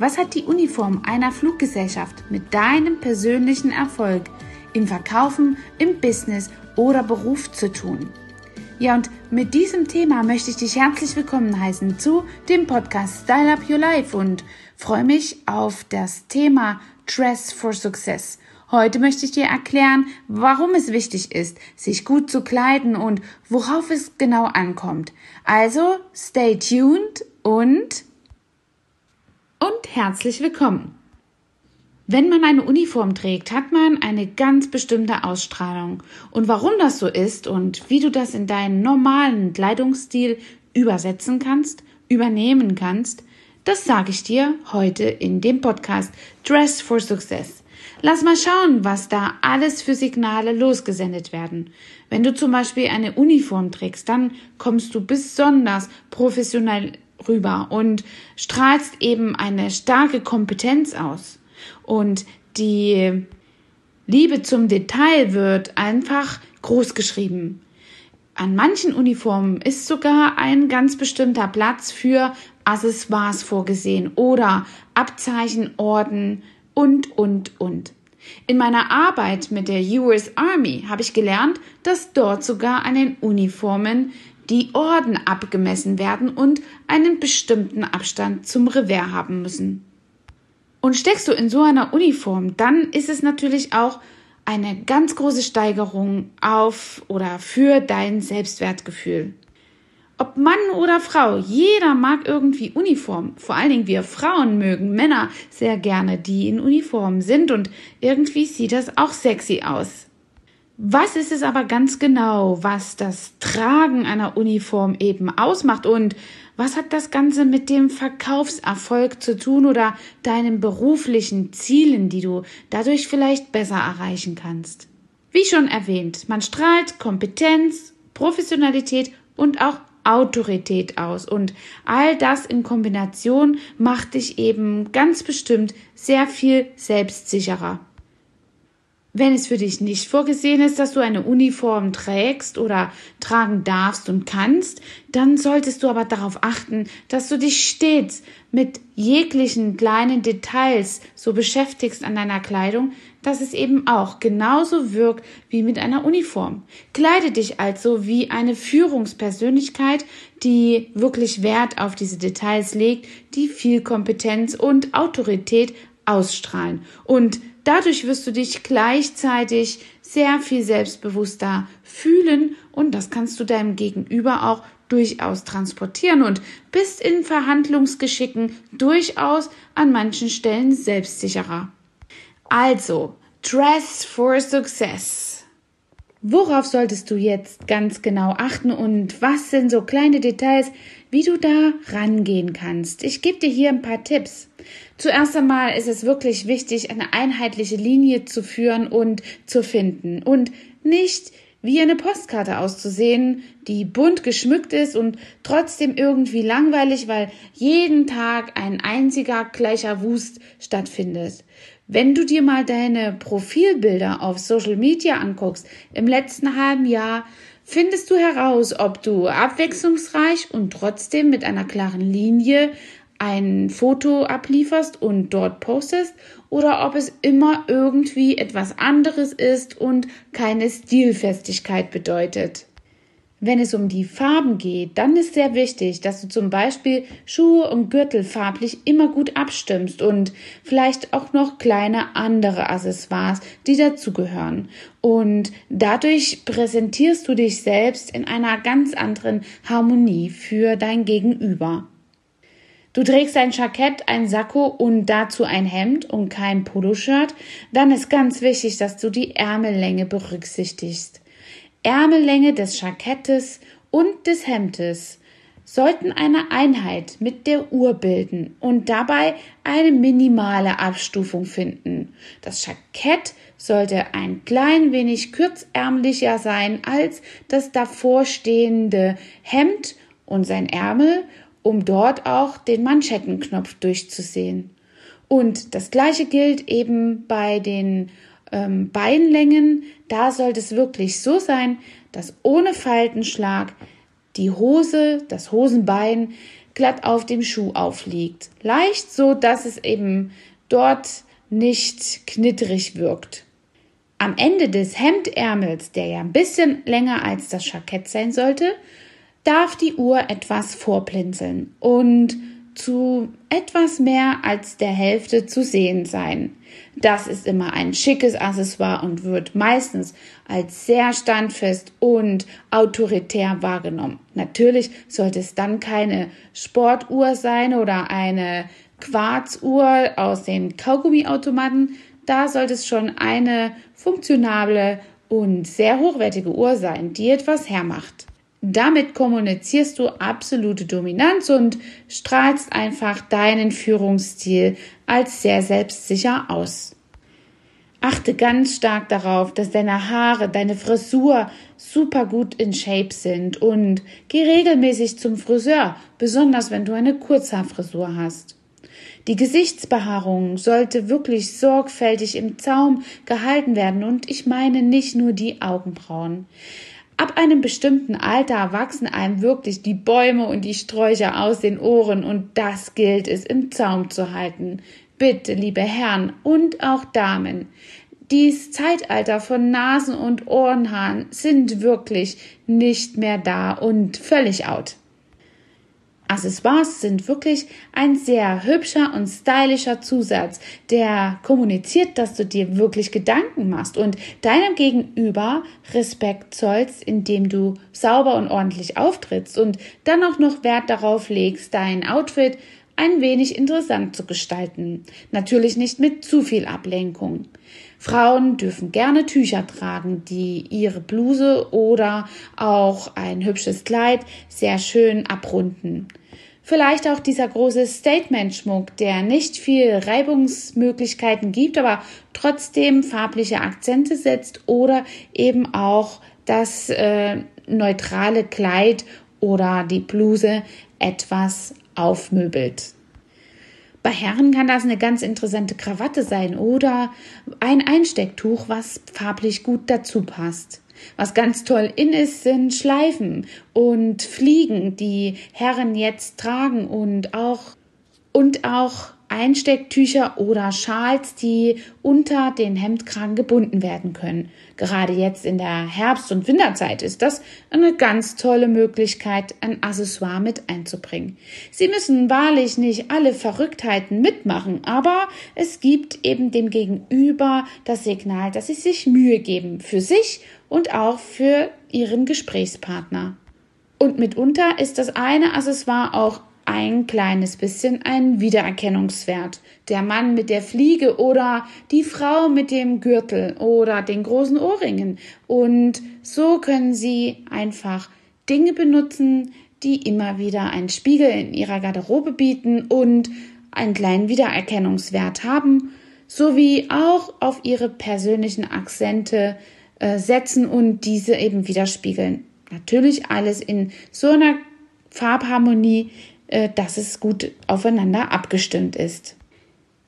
Was hat die Uniform einer Fluggesellschaft mit deinem persönlichen Erfolg im Verkaufen, im Business oder Beruf zu tun? Ja, und mit diesem Thema möchte ich dich herzlich willkommen heißen zu dem Podcast Style Up Your Life und freue mich auf das Thema Dress for Success. Heute möchte ich dir erklären, warum es wichtig ist, sich gut zu kleiden und worauf es genau ankommt. Also, stay tuned und und herzlich willkommen. Wenn man eine Uniform trägt, hat man eine ganz bestimmte Ausstrahlung. Und warum das so ist und wie du das in deinen normalen Kleidungsstil übersetzen kannst, übernehmen kannst, das sage ich dir heute in dem Podcast Dress for Success. Lass mal schauen, was da alles für Signale losgesendet werden. Wenn du zum Beispiel eine Uniform trägst, dann kommst du besonders professionell rüber und strahlst eben eine starke Kompetenz aus. Und die Liebe zum Detail wird einfach groß geschrieben. An manchen Uniformen ist sogar ein ganz bestimmter Platz für Accessoires vorgesehen oder Abzeichen, Orden und, und, und. In meiner Arbeit mit der US Army habe ich gelernt, dass dort sogar an den Uniformen die Orden abgemessen werden und einen bestimmten Abstand zum Revers haben müssen. Und steckst du in so einer Uniform, dann ist es natürlich auch eine ganz große Steigerung auf oder für dein Selbstwertgefühl. Ob Mann oder Frau, jeder mag irgendwie Uniform. Vor allen Dingen wir Frauen mögen Männer sehr gerne, die in Uniform sind und irgendwie sieht das auch sexy aus. Was ist es aber ganz genau, was das Tragen einer Uniform eben ausmacht und was hat das Ganze mit dem Verkaufserfolg zu tun oder deinen beruflichen Zielen, die du dadurch vielleicht besser erreichen kannst? Wie schon erwähnt, man strahlt Kompetenz, Professionalität und auch Autorität aus und all das in Kombination macht dich eben ganz bestimmt sehr viel selbstsicherer. Wenn es für dich nicht vorgesehen ist, dass du eine Uniform trägst oder tragen darfst und kannst, dann solltest du aber darauf achten, dass du dich stets mit jeglichen kleinen Details so beschäftigst an deiner Kleidung, dass es eben auch genauso wirkt wie mit einer Uniform. Kleide dich also wie eine Führungspersönlichkeit, die wirklich Wert auf diese Details legt, die viel Kompetenz und Autorität ausstrahlen. Und dadurch wirst du dich gleichzeitig sehr viel selbstbewusster fühlen und das kannst du deinem Gegenüber auch durchaus transportieren und bist in Verhandlungsgeschicken durchaus an manchen Stellen selbstsicherer. Also, Dress for Success. Worauf solltest du jetzt ganz genau achten und was sind so kleine Details, wie du da rangehen kannst? Ich gebe dir hier ein paar Tipps. Zuerst einmal ist es wirklich wichtig, eine einheitliche Linie zu führen und zu finden und nicht wie eine Postkarte auszusehen, die bunt geschmückt ist und trotzdem irgendwie langweilig, weil jeden Tag ein einziger gleicher Wust stattfindet. Wenn du dir mal deine Profilbilder auf Social Media anguckst im letzten halben Jahr, findest du heraus, ob du abwechslungsreich und trotzdem mit einer klaren Linie ein Foto ablieferst und dort postest oder ob es immer irgendwie etwas anderes ist und keine Stilfestigkeit bedeutet. Wenn es um die Farben geht, dann ist sehr wichtig, dass du zum Beispiel Schuhe und Gürtel farblich immer gut abstimmst und vielleicht auch noch kleine andere Accessoires, die dazugehören. Und dadurch präsentierst du dich selbst in einer ganz anderen Harmonie für dein Gegenüber. Du trägst ein Jackett, ein Sakko und dazu ein Hemd und kein Poloshirt, dann ist ganz wichtig, dass du die Ärmellänge berücksichtigst. Ärmellänge des Jackettes und des Hemdes sollten eine Einheit mit der Uhr bilden und dabei eine minimale Abstufung finden. Das Jackett sollte ein klein wenig kürzärmlicher sein als das davorstehende Hemd und sein Ärmel um dort auch den Manschettenknopf durchzusehen. Und das gleiche gilt eben bei den ähm, Beinlängen. Da sollte es wirklich so sein, dass ohne Faltenschlag die Hose, das Hosenbein glatt auf dem Schuh aufliegt. Leicht so, dass es eben dort nicht knitterig wirkt. Am Ende des Hemdärmels, der ja ein bisschen länger als das Jackett sein sollte, darf die Uhr etwas vorblinzeln und zu etwas mehr als der Hälfte zu sehen sein. Das ist immer ein schickes Accessoire und wird meistens als sehr standfest und autoritär wahrgenommen. Natürlich sollte es dann keine Sportuhr sein oder eine Quarzuhr aus den Kaugummiautomaten. Da sollte es schon eine funktionable und sehr hochwertige Uhr sein, die etwas hermacht. Damit kommunizierst du absolute Dominanz und strahlst einfach deinen Führungsstil als sehr selbstsicher aus. Achte ganz stark darauf, dass deine Haare, deine Frisur super gut in Shape sind und geh regelmäßig zum Friseur, besonders wenn du eine Kurzhaarfrisur hast. Die Gesichtsbehaarung sollte wirklich sorgfältig im Zaum gehalten werden und ich meine nicht nur die Augenbrauen. Ab einem bestimmten Alter wachsen einem wirklich die Bäume und die Sträucher aus den Ohren und das gilt es im Zaum zu halten. Bitte, liebe Herren und auch Damen, dies Zeitalter von Nasen- und Ohrenhaaren sind wirklich nicht mehr da und völlig out. Accessoires sind wirklich ein sehr hübscher und stylischer Zusatz, der kommuniziert, dass du dir wirklich Gedanken machst und deinem Gegenüber Respekt zollst, indem du sauber und ordentlich auftrittst und dann auch noch Wert darauf legst, dein Outfit ein wenig interessant zu gestalten. Natürlich nicht mit zu viel Ablenkung. Frauen dürfen gerne Tücher tragen, die ihre Bluse oder auch ein hübsches Kleid sehr schön abrunden. Vielleicht auch dieser große Statement-Schmuck, der nicht viel Reibungsmöglichkeiten gibt, aber trotzdem farbliche Akzente setzt oder eben auch das äh, neutrale Kleid oder die Bluse etwas aufmöbelt. Bei Herren kann das eine ganz interessante Krawatte sein oder ein Einstecktuch, was farblich gut dazu passt. Was ganz toll in ist, sind Schleifen und Fliegen, die Herren jetzt tragen und auch und auch Einstecktücher oder Schals, die unter den Hemdkragen gebunden werden können. Gerade jetzt in der Herbst- und Winterzeit ist das eine ganz tolle Möglichkeit, ein Accessoire mit einzubringen. Sie müssen wahrlich nicht alle Verrücktheiten mitmachen, aber es gibt eben dem Gegenüber das Signal, dass sie sich Mühe geben für sich und auch für ihren Gesprächspartner. Und mitunter ist das eine Accessoire auch ein kleines bisschen ein Wiedererkennungswert. Der Mann mit der Fliege oder die Frau mit dem Gürtel oder den großen Ohrringen. Und so können Sie einfach Dinge benutzen, die immer wieder einen Spiegel in Ihrer Garderobe bieten und einen kleinen Wiedererkennungswert haben, sowie auch auf Ihre persönlichen Akzente äh, setzen und diese eben widerspiegeln. Natürlich alles in so einer Farbharmonie, dass es gut aufeinander abgestimmt ist.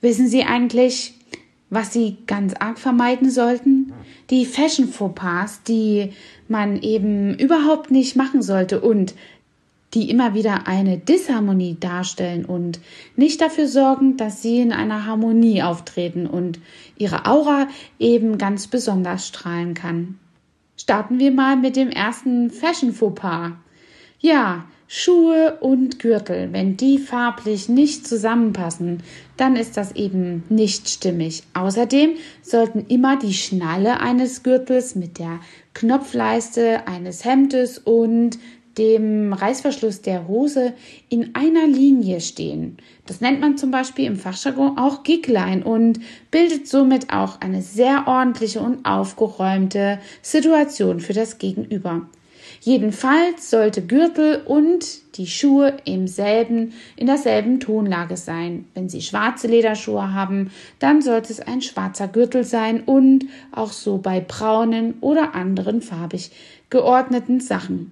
Wissen Sie eigentlich, was Sie ganz arg vermeiden sollten? Die Fashion-Fauxpas, die man eben überhaupt nicht machen sollte und die immer wieder eine Disharmonie darstellen und nicht dafür sorgen, dass sie in einer Harmonie auftreten und ihre Aura eben ganz besonders strahlen kann. Starten wir mal mit dem ersten Fashion-Fauxpas. Ja, Schuhe und Gürtel, wenn die farblich nicht zusammenpassen, dann ist das eben nicht stimmig. Außerdem sollten immer die Schnalle eines Gürtels mit der Knopfleiste eines Hemdes und dem Reißverschluss der Hose in einer Linie stehen. Das nennt man zum Beispiel im Fachjargon auch Gigline und bildet somit auch eine sehr ordentliche und aufgeräumte Situation für das Gegenüber. Jedenfalls sollte Gürtel und die Schuhe im selben, in derselben Tonlage sein. Wenn Sie schwarze Lederschuhe haben, dann sollte es ein schwarzer Gürtel sein und auch so bei braunen oder anderen farbig geordneten Sachen.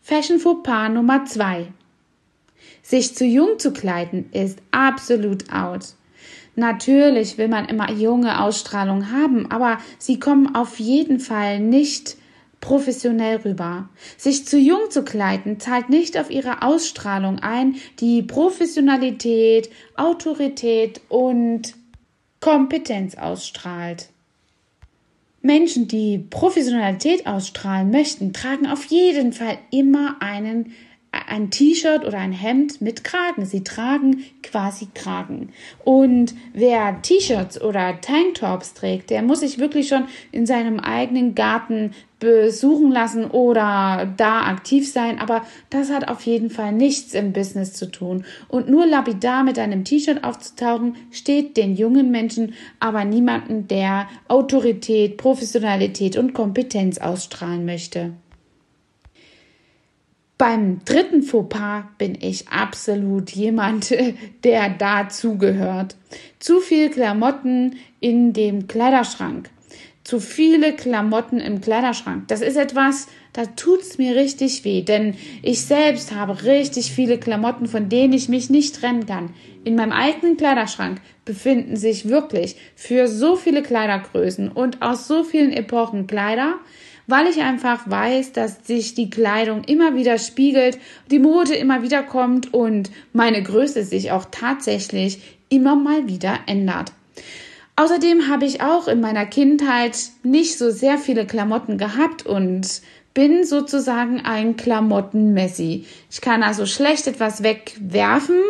Fashion Fauxpas Nummer 2. Sich zu jung zu kleiden ist absolut out. Natürlich will man immer junge Ausstrahlung haben, aber sie kommen auf jeden Fall nicht professionell rüber. Sich zu jung zu kleiden zahlt nicht auf ihre Ausstrahlung ein, die Professionalität, Autorität und Kompetenz ausstrahlt. Menschen, die Professionalität ausstrahlen möchten, tragen auf jeden Fall immer einen ein T-Shirt oder ein Hemd mit Kragen. Sie tragen quasi Kragen. Und wer T-Shirts oder Tanktops trägt, der muss sich wirklich schon in seinem eigenen Garten besuchen lassen oder da aktiv sein. Aber das hat auf jeden Fall nichts im Business zu tun. Und nur lapidar mit einem T-Shirt aufzutauchen, steht den jungen Menschen aber niemanden, der Autorität, Professionalität und Kompetenz ausstrahlen möchte. Beim dritten Fauxpas bin ich absolut jemand, der dazugehört. Zu viel Klamotten in dem Kleiderschrank. Zu viele Klamotten im Kleiderschrank. Das ist etwas, da tut's mir richtig weh, denn ich selbst habe richtig viele Klamotten, von denen ich mich nicht trennen kann. In meinem eigenen Kleiderschrank befinden sich wirklich für so viele Kleidergrößen und aus so vielen Epochen Kleider, weil ich einfach weiß, dass sich die Kleidung immer wieder spiegelt, die Mode immer wieder kommt und meine Größe sich auch tatsächlich immer mal wieder ändert. Außerdem habe ich auch in meiner Kindheit nicht so sehr viele Klamotten gehabt und bin sozusagen ein Klamottenmessi. Ich kann also schlecht etwas wegwerfen,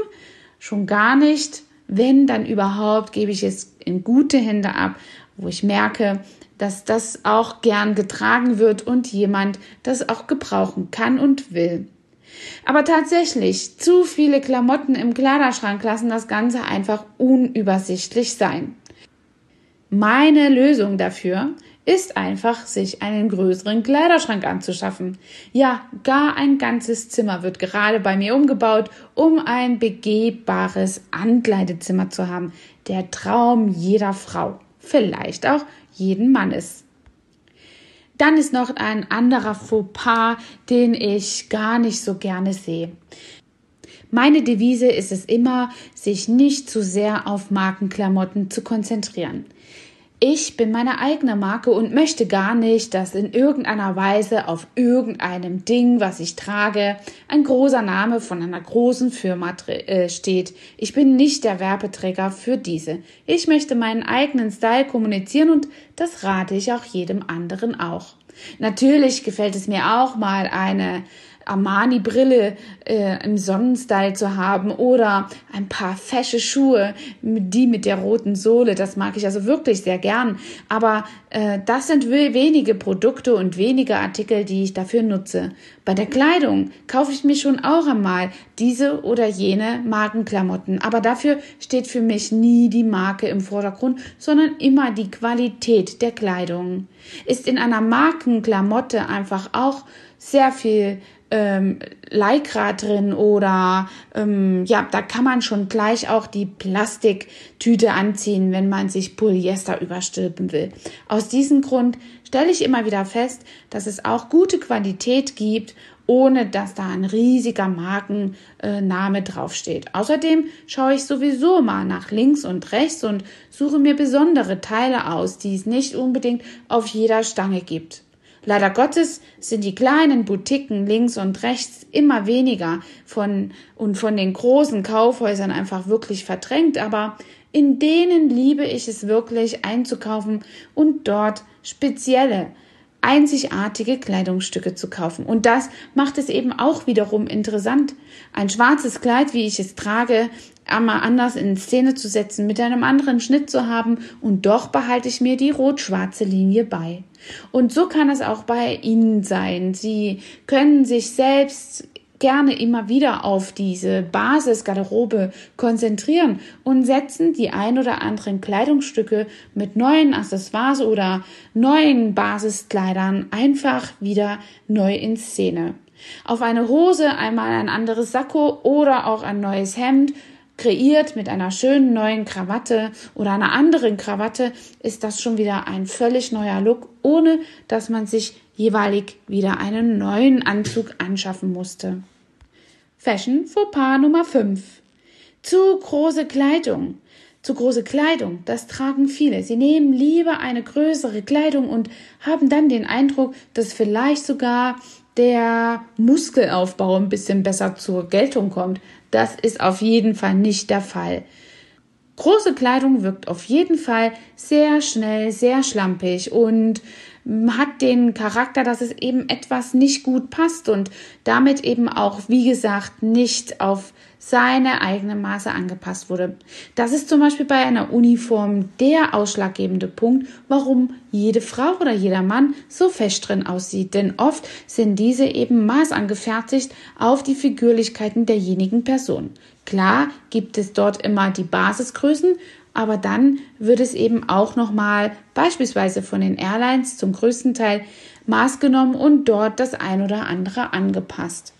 schon gar nicht. Wenn dann überhaupt, gebe ich es in gute Hände ab, wo ich merke, dass das auch gern getragen wird und jemand das auch gebrauchen kann und will. Aber tatsächlich, zu viele Klamotten im Kleiderschrank lassen das Ganze einfach unübersichtlich sein. Meine Lösung dafür ist einfach, sich einen größeren Kleiderschrank anzuschaffen. Ja, gar ein ganzes Zimmer wird gerade bei mir umgebaut, um ein begehbares Ankleidezimmer zu haben. Der Traum jeder Frau. Vielleicht auch jeden Mannes. Dann ist noch ein anderer Fauxpas, den ich gar nicht so gerne sehe. Meine Devise ist es immer, sich nicht zu sehr auf Markenklamotten zu konzentrieren. Ich bin meine eigene Marke und möchte gar nicht, dass in irgendeiner Weise auf irgendeinem Ding, was ich trage, ein großer Name von einer großen Firma äh, steht. Ich bin nicht der Werbeträger für diese. Ich möchte meinen eigenen Style kommunizieren und das rate ich auch jedem anderen auch. Natürlich gefällt es mir auch mal eine Armani-Brille äh, im Sonnenstyle zu haben oder ein paar fesche Schuhe, die mit der roten Sohle. Das mag ich also wirklich sehr gern. Aber äh, das sind wenige Produkte und wenige Artikel, die ich dafür nutze. Bei der Kleidung kaufe ich mir schon auch einmal diese oder jene Markenklamotten. Aber dafür steht für mich nie die Marke im Vordergrund, sondern immer die Qualität der Kleidung. Ist in einer Markenklamotte einfach auch sehr viel ähm, Lycra drin oder ähm, ja, da kann man schon gleich auch die Plastiktüte anziehen, wenn man sich Polyester überstülpen will. Aus diesem Grund stelle ich immer wieder fest, dass es auch gute Qualität gibt, ohne dass da ein riesiger Markenname draufsteht. Außerdem schaue ich sowieso mal nach links und rechts und suche mir besondere Teile aus, die es nicht unbedingt auf jeder Stange gibt. Leider Gottes sind die kleinen Boutiquen links und rechts immer weniger von und von den großen Kaufhäusern einfach wirklich verdrängt, aber in denen liebe ich es wirklich einzukaufen und dort spezielle einzigartige Kleidungsstücke zu kaufen. Und das macht es eben auch wiederum interessant. Ein schwarzes Kleid, wie ich es trage, einmal anders in Szene zu setzen, mit einem anderen Schnitt zu haben und doch behalte ich mir die rot-schwarze Linie bei. Und so kann es auch bei Ihnen sein. Sie können sich selbst gerne immer wieder auf diese Basisgarderobe konzentrieren und setzen die ein oder anderen Kleidungsstücke mit neuen Accessoires oder neuen Basiskleidern einfach wieder neu in Szene. Auf eine Hose einmal ein anderes Sakko oder auch ein neues Hemd kreiert mit einer schönen neuen Krawatte oder einer anderen Krawatte, ist das schon wieder ein völlig neuer Look, ohne dass man sich jeweilig wieder einen neuen Anzug anschaffen musste. Fashion Fauxpas Nummer 5. Zu große Kleidung. zu große Kleidung. Das tragen viele. Sie nehmen lieber eine größere Kleidung und haben dann den Eindruck, dass vielleicht sogar der Muskelaufbau ein bisschen besser zur Geltung kommt. Das ist auf jeden Fall nicht der Fall. Große Kleidung wirkt auf jeden Fall sehr schnell, sehr schlampig und hat den Charakter, dass es eben etwas nicht gut passt und damit eben auch, wie gesagt, nicht auf seine eigene Maße angepasst wurde. Das ist zum Beispiel bei einer Uniform der ausschlaggebende Punkt, warum jede Frau oder jeder Mann so fest drin aussieht. Denn oft sind diese eben maßangefertigt auf die Figürlichkeiten derjenigen Person. Klar gibt es dort immer die Basisgrößen, aber dann wird es eben auch nochmal beispielsweise von den Airlines zum größten Teil maßgenommen und dort das ein oder andere angepasst.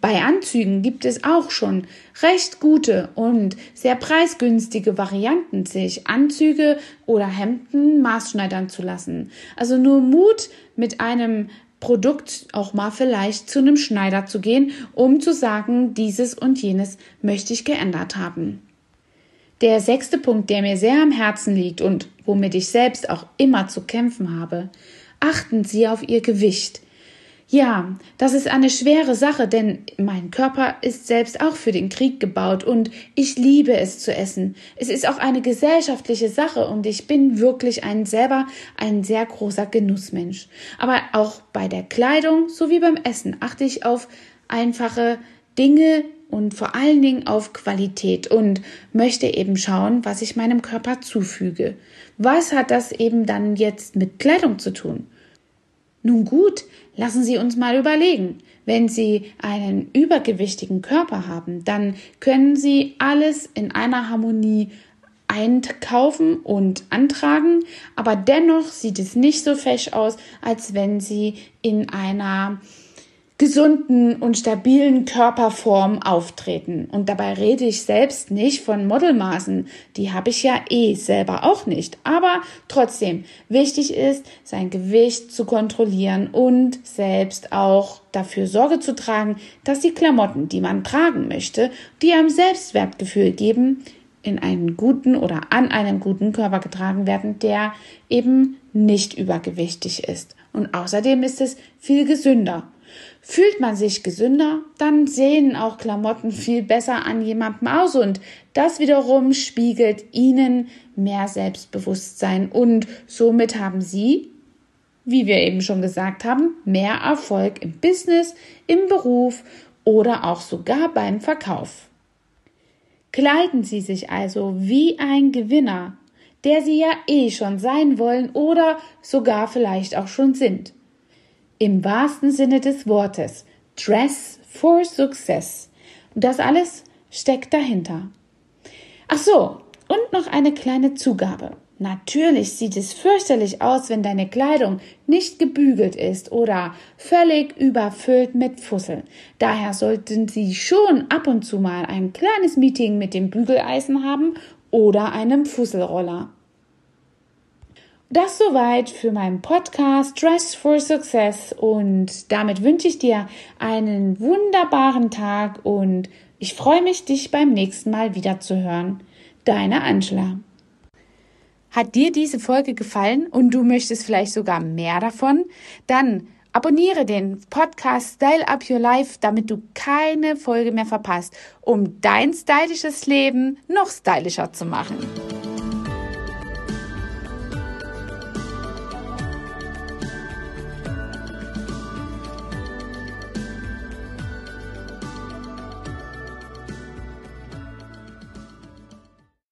Bei Anzügen gibt es auch schon recht gute und sehr preisgünstige Varianten, sich Anzüge oder Hemden maßschneidern zu lassen. Also nur Mut mit einem Produkt auch mal vielleicht zu einem Schneider zu gehen, um zu sagen, dieses und jenes möchte ich geändert haben. Der sechste Punkt, der mir sehr am Herzen liegt und womit ich selbst auch immer zu kämpfen habe, achten Sie auf Ihr Gewicht. Ja, das ist eine schwere Sache, denn mein Körper ist selbst auch für den Krieg gebaut und ich liebe es zu essen. Es ist auch eine gesellschaftliche Sache und ich bin wirklich ein selber ein sehr großer Genussmensch. Aber auch bei der Kleidung sowie beim Essen achte ich auf einfache Dinge, und vor allen Dingen auf Qualität und möchte eben schauen, was ich meinem Körper zufüge. Was hat das eben dann jetzt mit Kleidung zu tun? Nun gut, lassen Sie uns mal überlegen. Wenn Sie einen übergewichtigen Körper haben, dann können Sie alles in einer Harmonie einkaufen und antragen, aber dennoch sieht es nicht so fesch aus, als wenn Sie in einer gesunden und stabilen Körperform auftreten. Und dabei rede ich selbst nicht von Modelmaßen. Die habe ich ja eh selber auch nicht. Aber trotzdem, wichtig ist, sein Gewicht zu kontrollieren und selbst auch dafür Sorge zu tragen, dass die Klamotten, die man tragen möchte, die einem Selbstwertgefühl geben, in einen guten oder an einem guten Körper getragen werden, der eben nicht übergewichtig ist. Und außerdem ist es viel gesünder Fühlt man sich gesünder, dann sehen auch Klamotten viel besser an jemandem aus und das wiederum spiegelt ihnen mehr Selbstbewusstsein und somit haben sie, wie wir eben schon gesagt haben, mehr Erfolg im Business, im Beruf oder auch sogar beim Verkauf. Kleiden Sie sich also wie ein Gewinner, der Sie ja eh schon sein wollen oder sogar vielleicht auch schon sind. Im wahrsten Sinne des Wortes. Dress for Success. Und das alles steckt dahinter. Ach so, und noch eine kleine Zugabe. Natürlich sieht es fürchterlich aus, wenn deine Kleidung nicht gebügelt ist oder völlig überfüllt mit Fusseln. Daher sollten Sie schon ab und zu mal ein kleines Meeting mit dem Bügeleisen haben oder einem Fusselroller. Das soweit für meinen Podcast Dress for Success und damit wünsche ich dir einen wunderbaren Tag und ich freue mich, dich beim nächsten Mal wieder zu hören. Deine Angela. Hat dir diese Folge gefallen und du möchtest vielleicht sogar mehr davon? Dann abonniere den Podcast Style Up Your Life, damit du keine Folge mehr verpasst, um dein stylisches Leben noch stylischer zu machen.